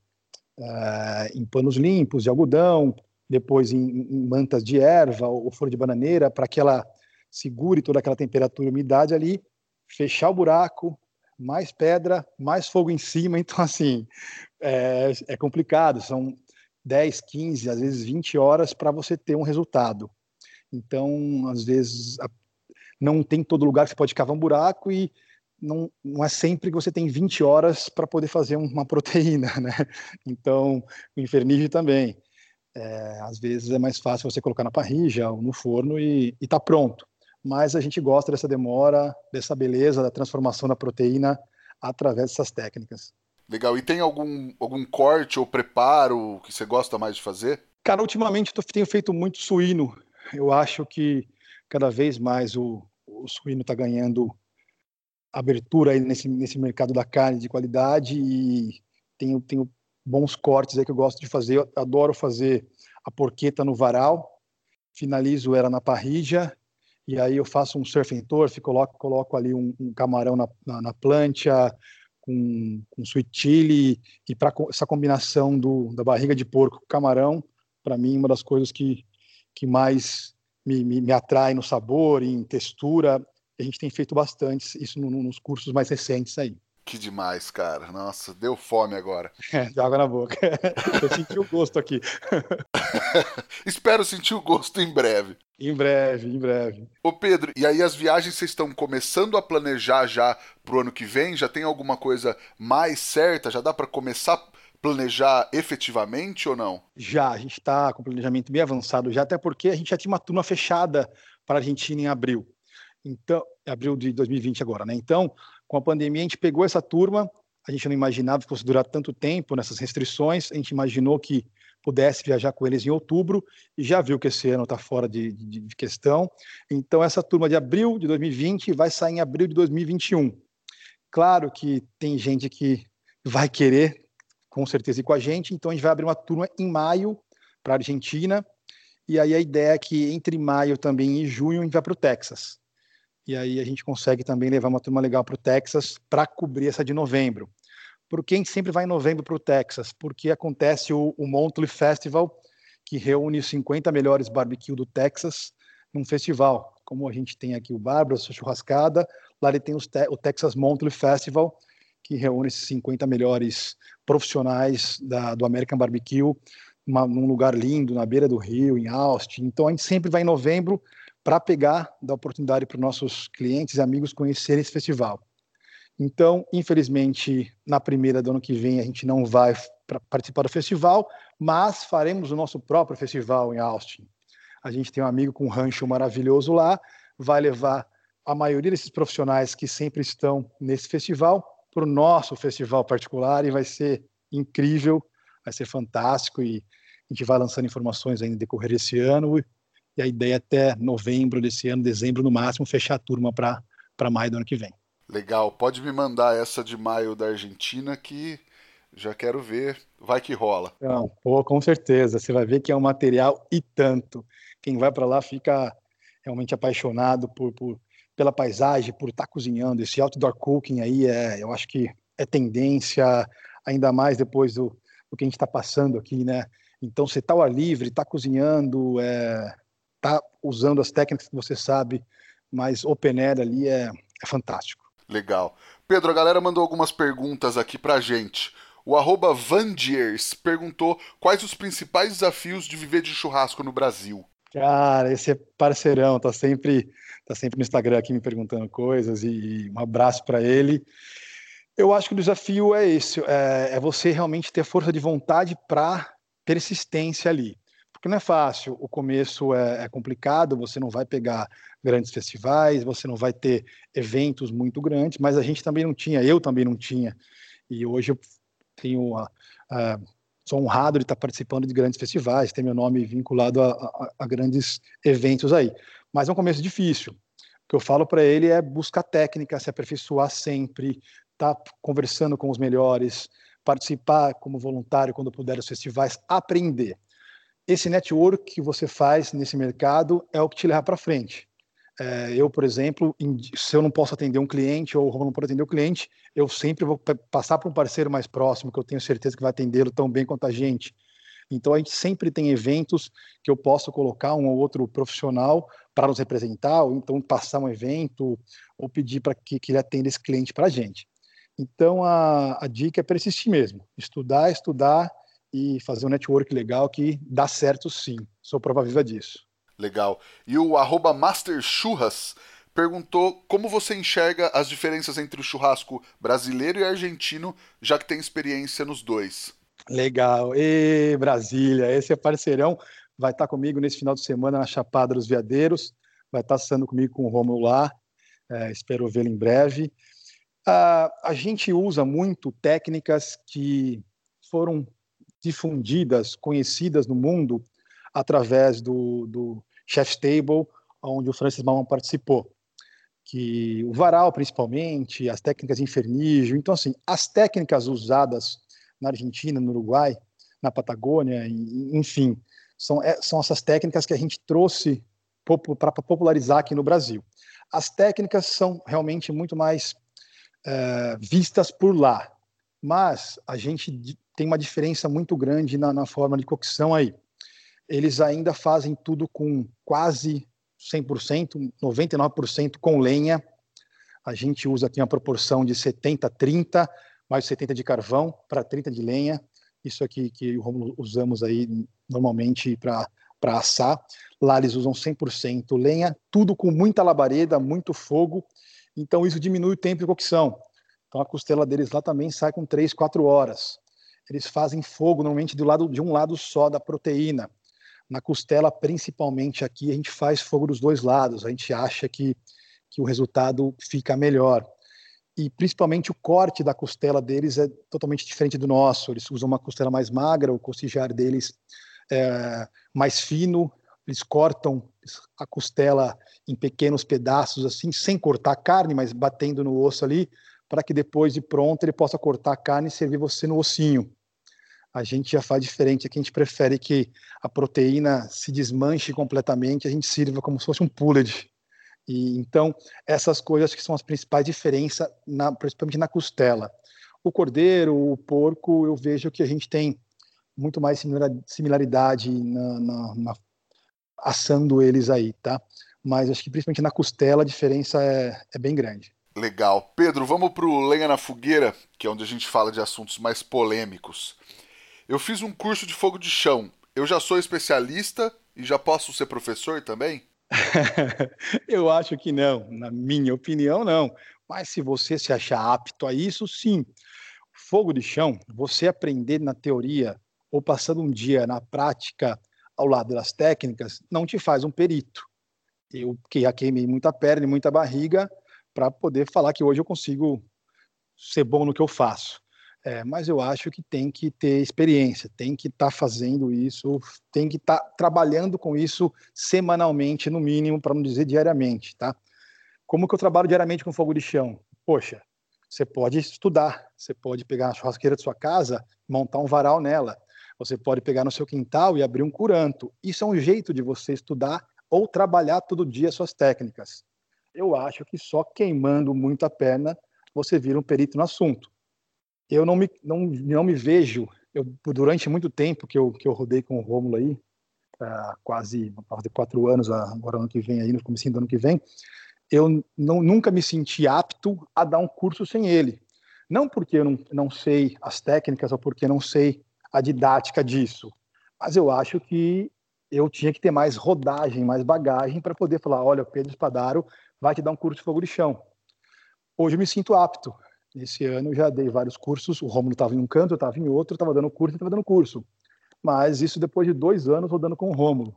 uh, em panos limpos de algodão, depois em, em mantas de erva ou flor de bananeira, para que ela segure toda aquela temperatura e umidade ali, fechar o buraco, mais pedra, mais fogo em cima. <laughs> Então, assim, é, é complicado. São 10, 15, às vezes 20 horas para você ter um resultado. Então, às vezes, não tem todo lugar que você pode cavar um buraco e não, não é sempre que você tem 20 horas para poder fazer uma <laughs> proteína, né? Então, o infernígeo também. É, às vezes é mais fácil você colocar na parrilla ou no forno e está pronto. Mas a gente gosta dessa demora, dessa beleza da transformação da proteína através dessas técnicas. Legal. E tem algum, algum corte ou preparo que você gosta mais de fazer? Cara, ultimamente eu tenho feito muito suíno. Eu acho que cada vez mais o, o suíno está ganhando abertura aí nesse, nesse mercado da carne de qualidade e tenho, tenho bons cortes aí que eu gosto de fazer. Eu adoro fazer a porqueta no varal, finalizo ela na parrilla, e aí eu faço um surf and turf, coloco, coloco ali um, um camarão na, na, na, plancha, com, com sweet chili, e para essa combinação do, da barriga de porco com camarão, para mim, uma das coisas que, que mais me, me, me atrai no sabor, em textura. A gente tem feito bastante isso no, nos cursos mais recentes aí. Que demais, cara. Nossa, deu fome agora. <laughs> É, deu água na boca. <laughs> Eu senti o gosto aqui. <laughs> Espero sentir o gosto em breve. Em breve, em breve. Ô Pedro, e aí as viagens vocês estão começando a planejar já pro ano que vem? Já tem alguma coisa mais certa? Já dá para começar a planejar efetivamente ou não? Já, a gente está com o planejamento bem avançado já, até porque a gente já tinha uma turma fechada para a Argentina em abril. Então, abril de 2020 agora, né? Então, com a pandemia, a gente pegou essa turma, a gente não imaginava que fosse durar tanto tempo nessas restrições, a gente imaginou que pudesse viajar com eles em outubro e já viu que esse ano está fora de, de, de, questão. Então, essa turma de abril de 2020 vai sair em abril de 2021. Claro que tem gente que vai querer, com certeza, ir com a gente, então a gente vai abrir uma turma em maio para a Argentina, e aí a ideia é que entre maio também e junho a gente vai para o Texas e aí a gente consegue também levar uma turma legal para o Texas para cobrir essa de novembro. Por quem sempre vai em novembro para o Texas? Porque acontece o, o Monthly Festival, que reúne 50 melhores barbecue do Texas num festival. Como a gente tem aqui o Bárbara, a churrascada, lá ele tem te o Texas Monthly Festival, que reúne esses 50 melhores profissionais da, do American Barbecue, uma, num lugar lindo, na beira do rio, em Austin. Então a gente sempre vai em novembro para pegar, dar oportunidade para os nossos clientes e amigos conhecerem esse festival. Então, infelizmente, na primeira do ano que vem a gente não vai participar do festival, mas faremos o nosso próprio festival em Austin. A gente tem um amigo com um rancho maravilhoso lá, vai levar a maioria desses profissionais que sempre estão nesse festival para o nosso festival particular e vai ser incrível, vai ser fantástico e a gente vai lançando informações ainda no decorrer desse ano e a ideia é até novembro desse ano, dezembro no máximo, fechar a turma para maio do ano que vem. Legal, pode me mandar essa de maio da Argentina que Já quero ver, vai que rola. Não, pô, com certeza. Você vai ver que é um material e tanto. Quem vai para lá fica realmente apaixonado por, por, pela paisagem, por estar tá cozinhando. Esse outdoor cooking aí, é, eu acho que é tendência, ainda mais depois do, do que a gente está passando aqui, né? Então, você está ao ar livre, está cozinhando, está usando as técnicas que você sabe, mas open air ali é, é fantástico. Legal. Pedro, a galera mandou algumas perguntas aqui pra gente. O arroba Vandiers perguntou quais os principais desafios de viver de churrasco no Brasil. Cara, esse é parceirão, tá sempre, tá sempre no Instagram aqui me perguntando coisas e um abraço para ele. Eu acho que o desafio é esse, é, é você realmente ter força de vontade para persistência ali. Porque não é fácil, o começo é, é, complicado, você não vai pegar grandes festivais, você não vai ter eventos muito grandes, mas a gente também não tinha, eu também não tinha. E hoje eu tenho a, a sou honrado de estar participando de grandes festivais, ter meu nome vinculado a, a, a grandes eventos aí. Mas é um começo difícil. O que eu falo para ele é buscar técnica, se aperfeiçoar sempre, estar tá conversando com os melhores, participar como voluntário quando puder dos festivais, aprender. Esse network que você faz nesse mercado é o que te leva para frente. É, eu, por exemplo, se eu não posso atender um cliente ou não posso atender o cliente, eu sempre vou passar para um parceiro mais próximo, que eu tenho certeza que vai atendê-lo tão bem quanto a gente. Então, a gente sempre tem eventos que eu posso colocar um ou outro profissional para nos representar, ou então passar um evento, ou pedir para que, que ele atenda esse cliente para a gente. Então, a, a dica é persistir mesmo. Estudar, estudar e fazer um network legal que dá certo sim. Sou prova viva disso. Legal. E o arroba Master Churras perguntou como você enxerga as diferenças entre o churrasco brasileiro e argentino, já que tem experiência nos dois. Legal. E Brasília, esse é parceirão. Vai estar comigo nesse final de semana na Chapada dos Veadeiros. Vai estar sendo comigo com o Romulo lá. É, espero vê-lo em breve. Uh, a gente usa muito técnicas que foram difundidas, conhecidas no mundo através do, do Chef's Table, onde o Francis Malman participou. Que o varal, principalmente, as técnicas de infernígio. Então, assim, as técnicas usadas na Argentina, no Uruguai, na Patagônia, enfim, são, é, são essas técnicas que a gente trouxe para popularizar aqui no Brasil. As técnicas são realmente muito mais é, vistas por lá, mas a gente tem uma diferença muito grande na, na forma de cocção aí eles ainda fazem tudo com quase 100%, 99% com lenha. A gente usa aqui uma proporção de 70-30, mais 70 de carvão para 30 de lenha. Isso aqui que usamos aí normalmente para assar. Lá eles usam 100% lenha, tudo com muita labareda, muito fogo. Então isso diminui o tempo de cocção. Então a costela deles lá também sai com 3, 4 horas. Eles fazem fogo normalmente do lado de um lado só da proteína. Na costela, principalmente aqui, a gente faz fogo dos dois lados, a gente acha que, que o resultado fica melhor. E principalmente o corte da costela deles é totalmente diferente do nosso. Eles usam uma costela mais magra, o costijar deles é mais fino, eles cortam a costela em pequenos pedaços, assim, sem cortar a carne, mas batendo no osso ali, para que depois de pronto ele possa cortar a carne e servir você no ossinho a gente já faz diferente. Aqui a gente prefere que a proteína se desmanche completamente, a gente sirva como se fosse um pulled. E então essas coisas que são as principais diferenças, na, principalmente na costela. O cordeiro, o porco, eu vejo que a gente tem muito mais similaridade na, na, na assando eles aí, tá? Mas acho que principalmente na costela a diferença é, é bem grande. Legal. Pedro, vamos para o Lenha na Fogueira, que é onde a gente fala de assuntos mais polêmicos. Eu fiz um curso de fogo de chão. Eu já sou especialista e já posso ser professor também? <laughs> eu acho que não. Na minha opinião, não. Mas se você se achar apto a isso, sim. Fogo de chão, você aprender na teoria ou passando um dia na prática ao lado das técnicas, não te faz um perito. Eu que já queimei muita perna e muita barriga para poder falar que hoje eu consigo ser bom no que eu faço. É, mas eu acho que tem que ter experiência, tem que estar tá fazendo isso, tem que estar tá trabalhando com isso semanalmente, no mínimo, para não dizer diariamente, tá? Como que eu trabalho diariamente com fogo de chão? Poxa, Você pode estudar, você pode pegar a churrasqueira de sua casa, montar um varal nela. Você pode pegar no seu quintal e abrir um curanto. Isso é um jeito de você estudar ou trabalhar todo dia suas técnicas. Eu acho que só queimando muito a perna você vira um perito no assunto. Eu não me, não, não me vejo, eu, durante muito tempo que eu, que eu rodei com o Rômulo aí, quase, quase quatro anos, agora ano que vem, aí, no começo do ano que vem, eu não, nunca me senti apto a dar um curso sem ele. Não porque eu não, não sei as técnicas ou porque não sei a didática disso, mas eu acho que eu tinha que ter mais rodagem, mais bagagem para poder falar, olha, o Pedro Espadaro vai te dar um curso de fogo de chão. Hoje eu me sinto apto. Esse ano eu já dei vários cursos, o Romulo estava em um canto, eu estava em outro, estava dando curso, estava dando curso. Mas isso depois de dois anos rodando com o Romulo.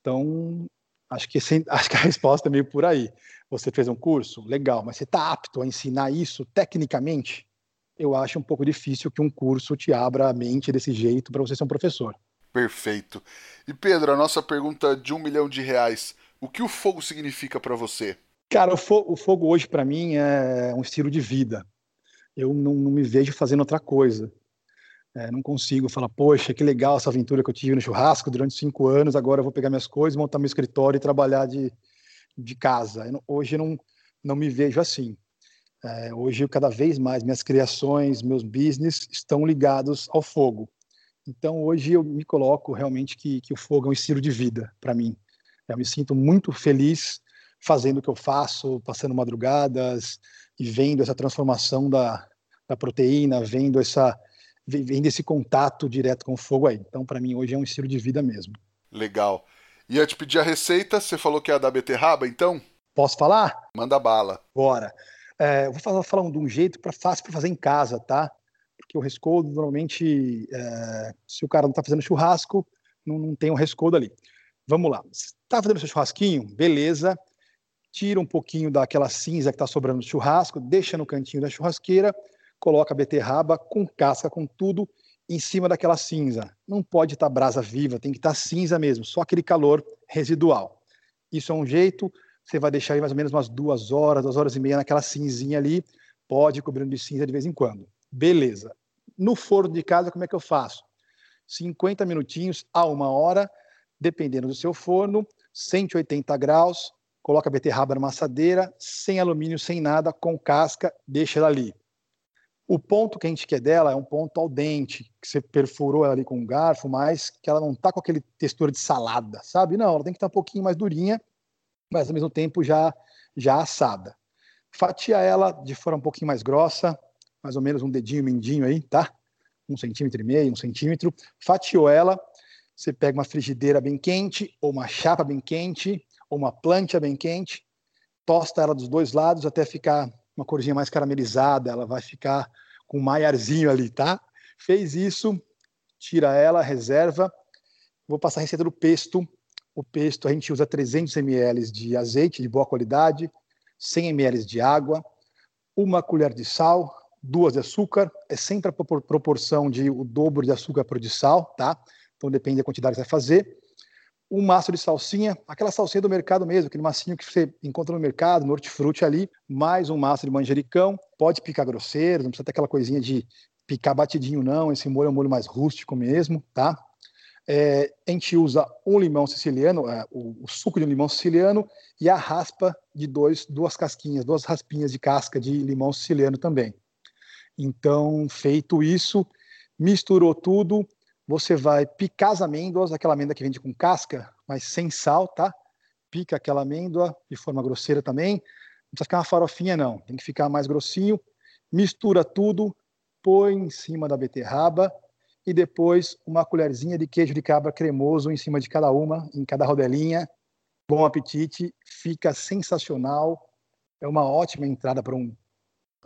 Então, acho que, <laughs> acho que a resposta é meio por aí. Você fez um curso? Legal, mas você está apto a ensinar isso tecnicamente? Eu acho um pouco difícil que um curso te abra a mente desse jeito para você ser um professor. Perfeito. E Pedro, a nossa pergunta de um milhão de reais: o que o fogo significa para você? Cara, o fogo, o fogo hoje para mim é um estilo de vida. Eu não, não me vejo fazendo outra coisa. É, não consigo falar, poxa, que legal essa aventura que eu tive no churrasco durante cinco anos, agora eu vou pegar minhas coisas, montar meu escritório e trabalhar de, de casa. Eu, hoje eu não, não me vejo assim. É, hoje, cada vez mais, minhas criações, meus business estão ligados ao fogo. Então, hoje eu me coloco realmente que, que o fogo é um estilo de vida para mim. Eu me sinto muito feliz fazendo o que eu faço, passando madrugadas e vendo essa transformação da, da proteína, vendo essa vendo esse contato direto com o fogo aí. Então, para mim, hoje é um estilo de vida mesmo. Legal. Ia te pedir a receita, você falou que é a da beterraba, então? Posso falar? Manda bala. Bora. É, vou falar, falar de um jeito para fácil para fazer em casa, tá? Porque o rescoldo, normalmente, é, se o cara não está fazendo churrasco, não, não, tem um rescoldo ali. Vamos lá. Está fazendo seu churrasquinho? Beleza. Tira um pouquinho daquela cinza que está sobrando do churrasco, deixa no cantinho da churrasqueira, coloca a beterraba com casca, com tudo, em cima daquela cinza. Não pode estar tá brasa viva, tem que estar tá cinza mesmo, só aquele calor residual. Isso é um jeito, você vai deixar aí mais ou menos umas duas horas, duas horas e meia naquela cinzinha ali, pode cobrindo de cinza de vez em quando. Beleza. No forno de casa, como é que eu faço? 50 minutinhos a uma hora, dependendo do seu forno, 180 graus, coloca a beterraba na assadeira, sem alumínio, sem nada, com casca, deixa ela ali. O ponto que a gente quer dela é um ponto al dente, que você perfurou ela ali com um garfo, mas que ela não tá com aquele textura de salada, sabe? Não, ela tem que estar tá um pouquinho mais durinha, mas ao mesmo tempo já, já assada. Fatia ela de forma um pouquinho mais grossa, mais ou menos um dedinho mindinho aí, tá? Um centímetro e meio, um centímetro. Fatiou ela, você pega uma frigideira bem quente, ou uma chapa bem quente, ou uma plancha bem quente, tosta ela dos dois lados até ficar uma corzinha mais caramelizada, ela vai ficar com um maiarzinho ali, tá? Fez isso, tira ela, reserva. Vou passar a receita do pesto. O pesto a gente usa 300 ml de azeite de boa qualidade, 100 ml de água, uma colher de sal, duas de açúcar. É sempre a proporção de o dobro de açúcar o de sal, tá? Então depende da quantidade que você vai fazer um maço de salsinha, aquela salsinha do mercado mesmo, aquele massinho que você encontra no mercado, no hortifruti ali, mais um maço de manjericão, pode picar grosseiro, não precisa ter aquela coisinha de picar batidinho não, esse molho é um molho mais rústico mesmo, tá? É, a gente usa um limão siciliano, é, o, o, suco de um limão siciliano e a raspa de dois, duas casquinhas, duas raspinhas de casca de limão siciliano também. Então, feito isso, misturou tudo, você vai picar as amêndoas, aquela amêndoa que vende com casca, mas sem sal, tá? Pica aquela amêndoa de forma grosseira também. Não precisa ficar uma farofinha, não. Tem que ficar mais grossinho. Mistura tudo, põe em cima da beterraba e depois uma colherzinha de queijo de cabra cremoso em cima de cada uma, em cada rodelinha. Bom apetite, fica sensacional. É uma ótima entrada para um,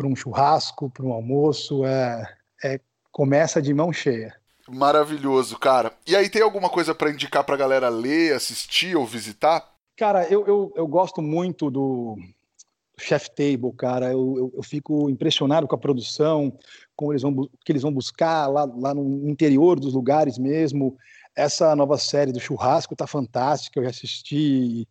um churrasco, para um almoço. É, é, começa de mão cheia. Maravilhoso, cara. E aí, tem alguma coisa para indicar pra galera ler, assistir ou visitar? Cara, eu, eu, eu gosto muito do Chef Table, cara. Eu, eu, eu, fico impressionado com a produção, como eles vão, que eles vão buscar lá, lá no interior dos lugares mesmo. essa nova série do Churrasco tá fantástica, eu já assisti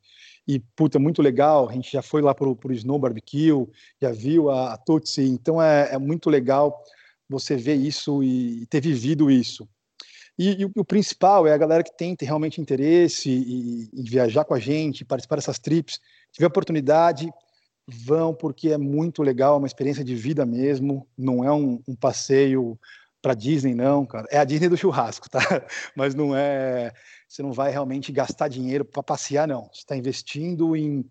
e, puta, muito legal. A gente já foi lá pro, pro Snow Barbecue, já viu a, a Tutsi, então é, é muito legal você ver isso e ter vivido isso. E, e, o, o principal é a galera que tem, realmente interesse em, viajar com a gente, participar dessas trips, tiver oportunidade, vão porque é muito legal, é uma experiência de vida mesmo, não é um, um passeio para Disney não, cara. É a Disney do churrasco, <laughs> tá? Mas não é, você não vai realmente gastar dinheiro para passear não. Você está investindo em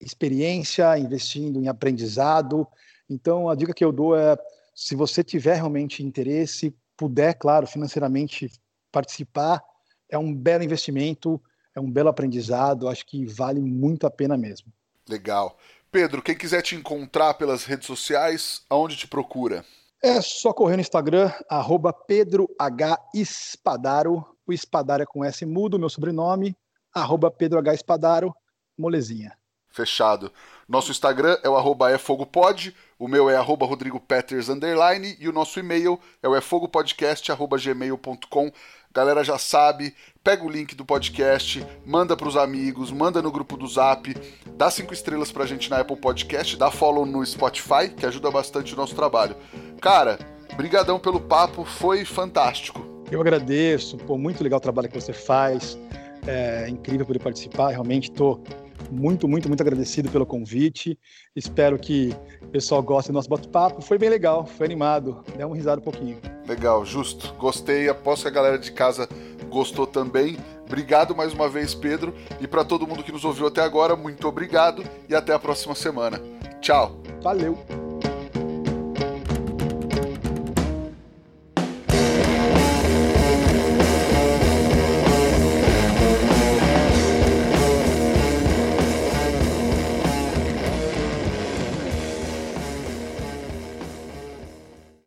experiência, investindo em aprendizado. Então a dica que eu dou é, se você tiver realmente interesse, puder, claro, financeiramente participar, é um belo investimento, é um belo aprendizado, acho que vale muito a pena mesmo. Legal. Pedro, quem quiser te encontrar pelas redes sociais, aonde te procura? É só correr no Instagram, arroba Pedro H. Espadaro. O Espadaro é com S mudo, meu sobrenome, arroba Pedro H. Espadaro, molezinha. Fechado. Nosso Instagram é o arroba efogopod, o meu é arroba Rodrigo Peters, underline, e o nosso e-mail é o efogopodcast.gmail.com. Galera já sabe, pega o link do podcast, manda para os amigos, manda no grupo do Zap, dá cinco estrelas pra gente na Apple Podcast, dá follow no Spotify, que ajuda bastante o nosso trabalho. Cara, brigadão pelo papo, foi fantástico. Eu agradeço, pô, muito legal o trabalho que você faz, é incrível poder participar, realmente estou muito, muito, muito agradecido pelo convite. Espero que o pessoal goste do nosso bate-papo. Foi bem legal, foi animado. Deu um risado um pouquinho. Legal, justo. Gostei. Aposto que a galera de casa gostou também. Obrigado mais uma vez, Pedro. E para todo mundo que nos ouviu até agora, muito obrigado e até a próxima semana. Tchau. Valeu.